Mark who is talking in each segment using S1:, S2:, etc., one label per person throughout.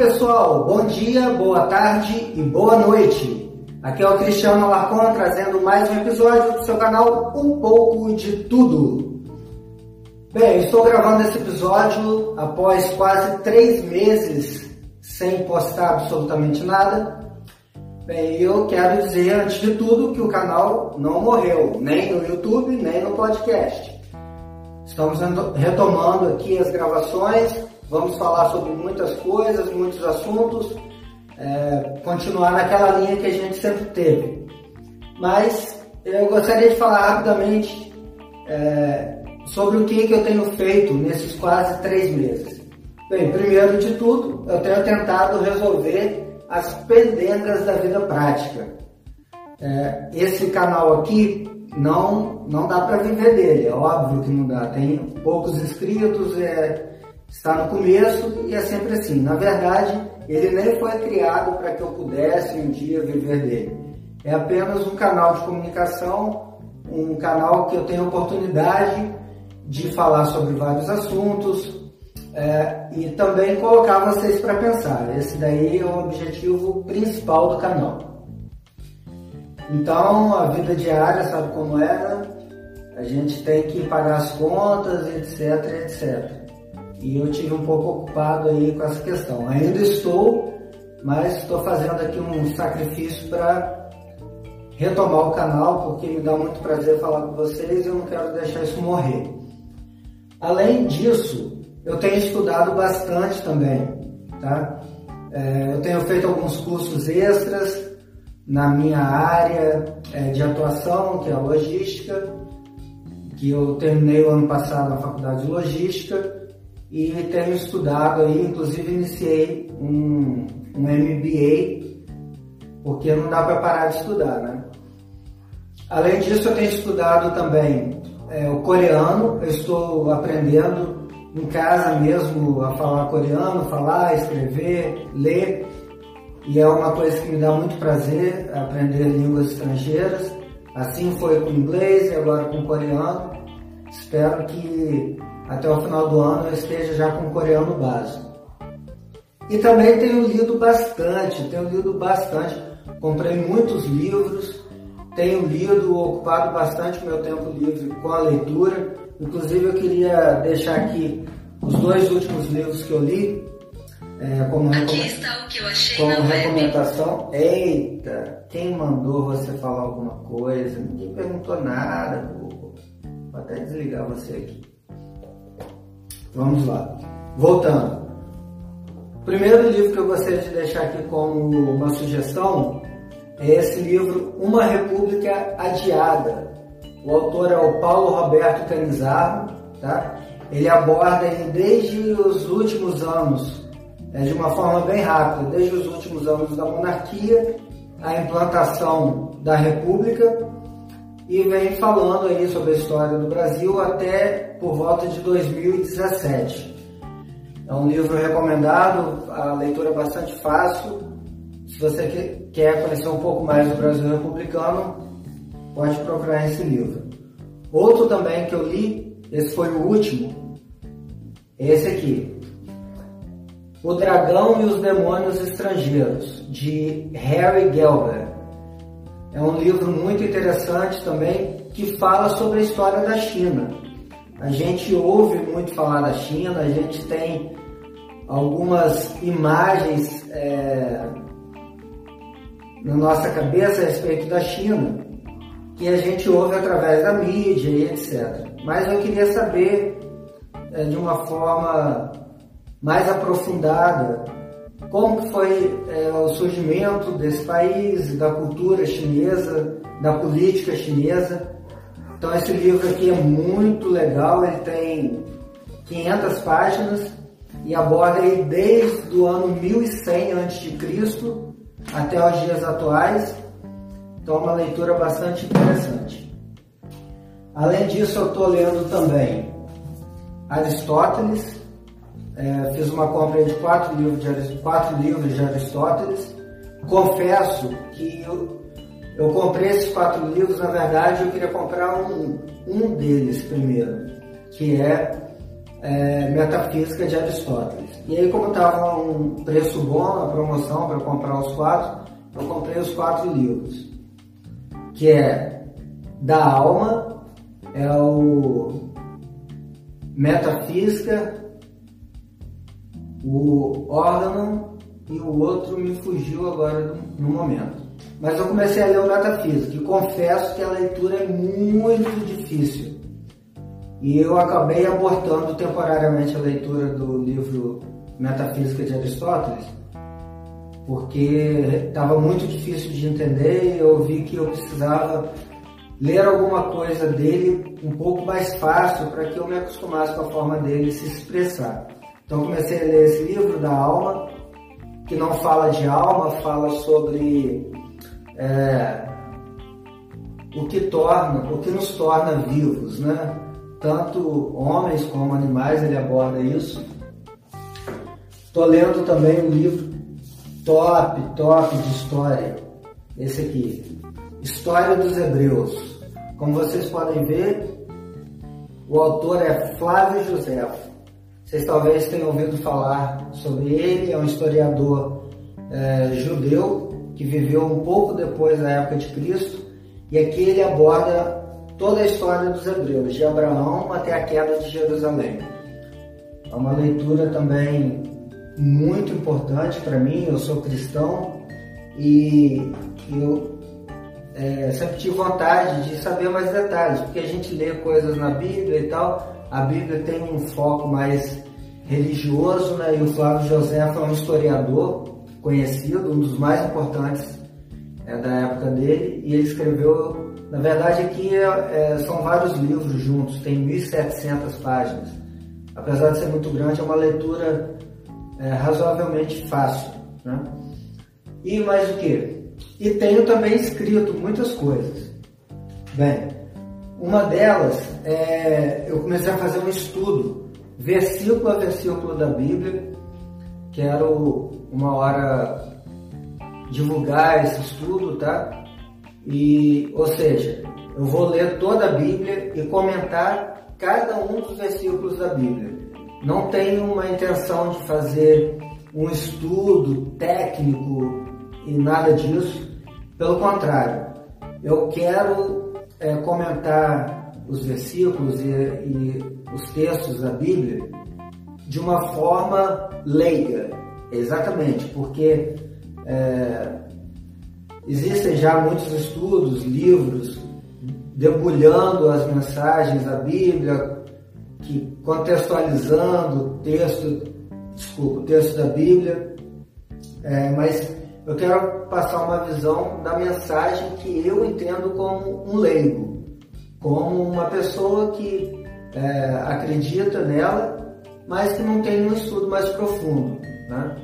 S1: Pessoal, bom dia, boa tarde e boa noite. Aqui é o Cristiano Alarcon trazendo mais um episódio do seu canal Um Pouco de Tudo. Bem, estou gravando esse episódio após quase três meses sem postar absolutamente nada. Bem, eu quero dizer antes de tudo que o canal não morreu, nem no YouTube, nem no podcast. Estamos retomando aqui as gravações Vamos falar sobre muitas coisas, muitos assuntos, é, continuar naquela linha que a gente sempre teve. Mas eu gostaria de falar rapidamente é, sobre o que, que eu tenho feito nesses quase três meses. Bem, primeiro de tudo, eu tenho tentado resolver as pendengas da vida prática. É, esse canal aqui não, não dá para viver dele, é óbvio que não dá. Tem poucos inscritos, é, está no começo e é sempre assim. Na verdade, ele nem foi criado para que eu pudesse um dia viver dele. É apenas um canal de comunicação, um canal que eu tenho oportunidade de falar sobre vários assuntos é, e também colocar vocês para pensar. Esse daí é o objetivo principal do canal. Então, a vida diária, sabe como é, né? A gente tem que pagar as contas, etc, etc e eu tive um pouco ocupado aí com essa questão. Ainda estou, mas estou fazendo aqui um sacrifício para retomar o canal, porque me dá muito prazer falar com vocês e eu não quero deixar isso morrer. Além disso, eu tenho estudado bastante também, tá? É, eu tenho feito alguns cursos extras na minha área é, de atuação, que é a logística, que eu terminei o ano passado na faculdade de logística e tenho estudado aí, inclusive iniciei um, um MBA, porque não dá para parar de estudar, né? Além disso, eu tenho estudado também é, o coreano, eu estou aprendendo em casa mesmo a falar coreano, falar, escrever, ler, e é uma coisa que me dá muito prazer aprender línguas estrangeiras. Assim foi com o inglês e agora com o coreano. Espero que até o final do ano eu esteja já com o coreano básico. E também tenho lido bastante, tenho lido bastante. Comprei muitos livros, tenho lido, ocupado bastante meu tempo livre com a leitura. Inclusive eu queria deixar aqui os dois últimos livros que eu li, é, como, recome... como recomendação. Eita, quem mandou você falar alguma coisa? Ninguém perguntou nada, Vou até desligar você aqui. Vamos lá. Voltando. O primeiro livro que eu gostaria de deixar aqui como uma sugestão é esse livro Uma República Adiada. O autor é o Paulo Roberto Canizaro, tá? Ele aborda desde os últimos anos, é, de uma forma bem rápida, desde os últimos anos da monarquia, a implantação da república e vem falando aí sobre a história do Brasil até por volta de 2017. É um livro recomendado, a leitura é bastante fácil. Se você quer conhecer um pouco mais do Brasil republicano, pode procurar esse livro. Outro também que eu li, esse foi o último, esse aqui. O Dragão e os Demônios Estrangeiros, de Harry Gelber. É um livro muito interessante também que fala sobre a história da China. A gente ouve muito falar da China, a gente tem algumas imagens é, na nossa cabeça a respeito da China que a gente ouve através da mídia e etc. Mas eu queria saber é, de uma forma mais aprofundada como foi é, o surgimento desse país, da cultura chinesa, da política chinesa. Então esse livro aqui é muito legal, ele tem 500 páginas e aborda aí desde o ano 1100 a.C. até os dias atuais. Então é uma leitura bastante interessante. Além disso, eu estou lendo também Aristóteles, é, fiz uma compra de quatro livros de, quatro livros de Aristóteles. Confesso que eu, eu comprei esses quatro livros, na verdade eu queria comprar um, um deles primeiro, que é, é, Metafísica de Aristóteles. E aí, como estava um preço bom, a promoção para comprar os quatro, eu comprei os quatro livros, que é da alma, é o Metafísica, o órgão e o outro me fugiu agora no momento. Mas eu comecei a ler o Metafísica e confesso que a leitura é muito difícil. E eu acabei abortando temporariamente a leitura do livro Metafísica de Aristóteles, porque estava muito difícil de entender e eu vi que eu precisava ler alguma coisa dele um pouco mais fácil para que eu me acostumasse com a forma dele se expressar. Então comecei a ler esse livro da alma, que não fala de alma, fala sobre é, o que torna, o que nos torna vivos, né? Tanto homens como animais, ele aborda isso. Estou lendo também um livro top, top de história, esse aqui, História dos Hebreus. Como vocês podem ver, o autor é Flávio José. Vocês talvez tenham ouvido falar sobre ele, é um historiador é, judeu que viveu um pouco depois da época de Cristo, e aqui ele aborda toda a história dos hebreus, de Abraão até a queda de Jerusalém. É uma leitura também muito importante para mim, eu sou cristão e eu é, sempre tive vontade de saber mais detalhes, porque a gente lê coisas na Bíblia e tal, a Bíblia tem um foco mais religioso, né? e o Flávio José é um historiador conhecido, um dos mais importantes é, da época dele, e ele escreveu, na verdade aqui é, é, são vários livros juntos, tem 1.700 páginas. Apesar de ser muito grande, é uma leitura é, razoavelmente fácil. Né? E mais o que? E tenho também escrito muitas coisas. Bem, uma delas é eu comecei a fazer um estudo, versículo a versículo da Bíblia. Quero uma hora divulgar esse estudo, tá? E, ou seja, eu vou ler toda a Bíblia e comentar cada um dos versículos da Bíblia. Não tenho uma intenção de fazer um estudo técnico e nada disso. Pelo contrário, eu quero é, comentar os versículos e, e os textos da Bíblia de uma forma leiga, exatamente, porque é, existem já muitos estudos, livros, debulhando as mensagens da Bíblia, que contextualizando o texto, desculpa, o texto da Bíblia, é, mas eu quero passar uma visão da mensagem que eu entendo como um leigo, como uma pessoa que é, acredita nela, mas que não tem um estudo mais profundo. Né?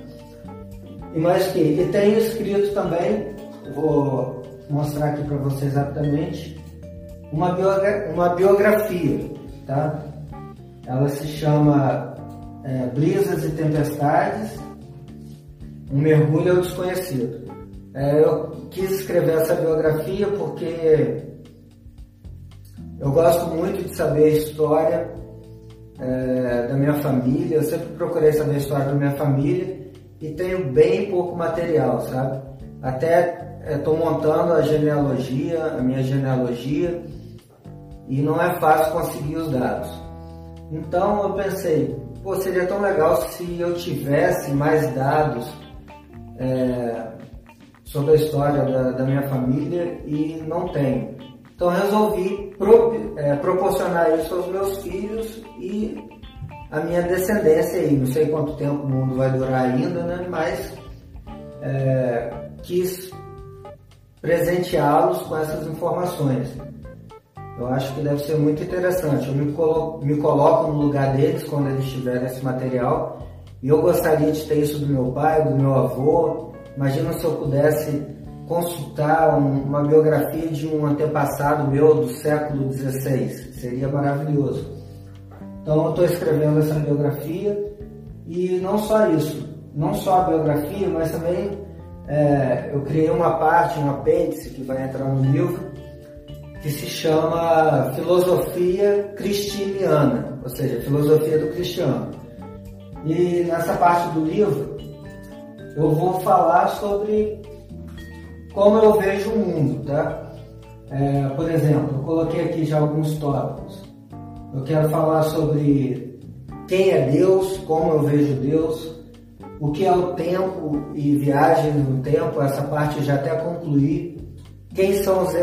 S1: E mais que, e tenho escrito também, vou mostrar aqui para vocês rapidamente, uma, biogra uma biografia, tá? Ela se chama é, Brisas e Tempestades, um mergulho ao desconhecido. É, eu quis escrever essa biografia porque eu gosto muito de saber a história é, da minha família, eu sempre procurei saber a história da minha família e tenho bem pouco material, sabe? Até estou é, montando a genealogia, a minha genealogia, e não é fácil conseguir os dados. Então eu pensei, pô, seria tão legal se eu tivesse mais dados é, sobre a história da, da, minha família e não tenho. Então resolvi pro, é, proporcionar isso aos meus filhos e a minha descendência aí. Não sei quanto tempo o mundo vai durar ainda, né? Mas é, quis presenteá-los com essas informações. Eu acho que deve ser muito interessante. Eu me coloco, me coloco no lugar deles quando eles tiverem esse material e eu gostaria de ter isso do meu pai, do meu avô. Imagina se eu pudesse consultar uma biografia de um antepassado meu do século XVI. Seria maravilhoso. Então eu estou escrevendo essa biografia e não só isso, não só a biografia, mas também é, eu criei uma parte, um apêndice que vai entrar no livro, que se chama Filosofia Cristiniana, ou seja, Filosofia do Cristiano. E nessa parte do livro eu vou falar sobre como eu vejo o mundo, tá? É, por exemplo, eu coloquei aqui já alguns tópicos. Eu quero falar sobre quem é Deus, como eu vejo Deus, o que é o tempo e viagem no tempo, essa parte já até concluí. Quem são os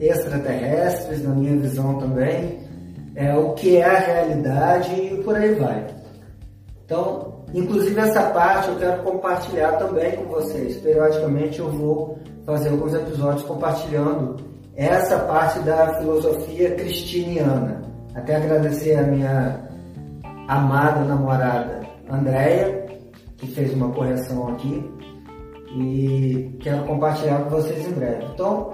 S1: extraterrestres, na minha visão também, é, o que é a realidade e por aí vai. Então, inclusive essa parte eu quero compartilhar também com vocês. Periodicamente eu vou fazer alguns episódios compartilhando essa parte da filosofia cristiniana. Até agradecer a minha amada namorada Andréia, que fez uma correção aqui e quero compartilhar com vocês em breve. Então,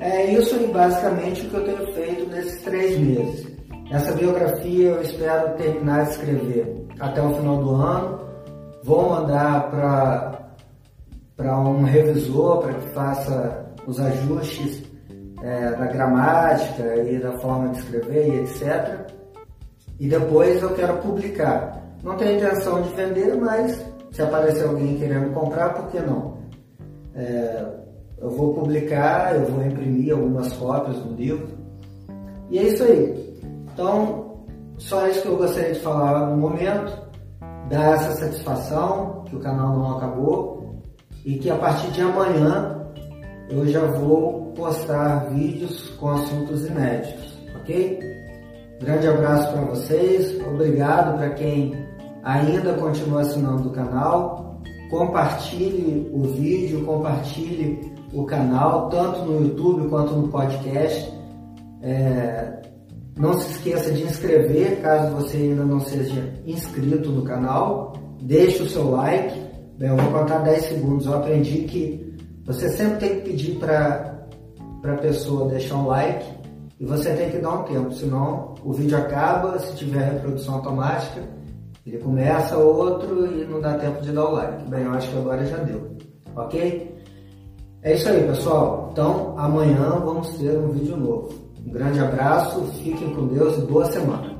S1: é isso basicamente o que eu tenho feito nesses três meses. Essa biografia eu espero terminar de escrever até o final do ano. Vou mandar para um revisor para que faça os ajustes é, da gramática e da forma de escrever e etc. E depois eu quero publicar. Não tenho intenção de vender, mas se aparecer alguém querendo comprar, por que não? É, eu vou publicar, eu vou imprimir algumas cópias do livro. E é isso aí. Então, só isso que eu gostaria de falar no momento. Dar essa satisfação que o canal não acabou e que a partir de amanhã eu já vou postar vídeos com assuntos inéditos, ok? Grande abraço para vocês, obrigado para quem ainda continua assinando o canal. Compartilhe o vídeo, compartilhe o canal, tanto no YouTube quanto no podcast. É, não se esqueça de inscrever caso você ainda não seja inscrito no canal. Deixe o seu like. Bem, eu vou contar 10 segundos. Eu aprendi que você sempre tem que pedir para a pessoa deixar um like e você tem que dar um tempo, senão o vídeo acaba, se tiver reprodução automática, ele começa outro e não dá tempo de dar o like. Bem, eu acho que agora já deu, ok? É isso aí, pessoal. Então, amanhã vamos ter um vídeo novo. Um grande abraço, fiquem com Deus e boa semana.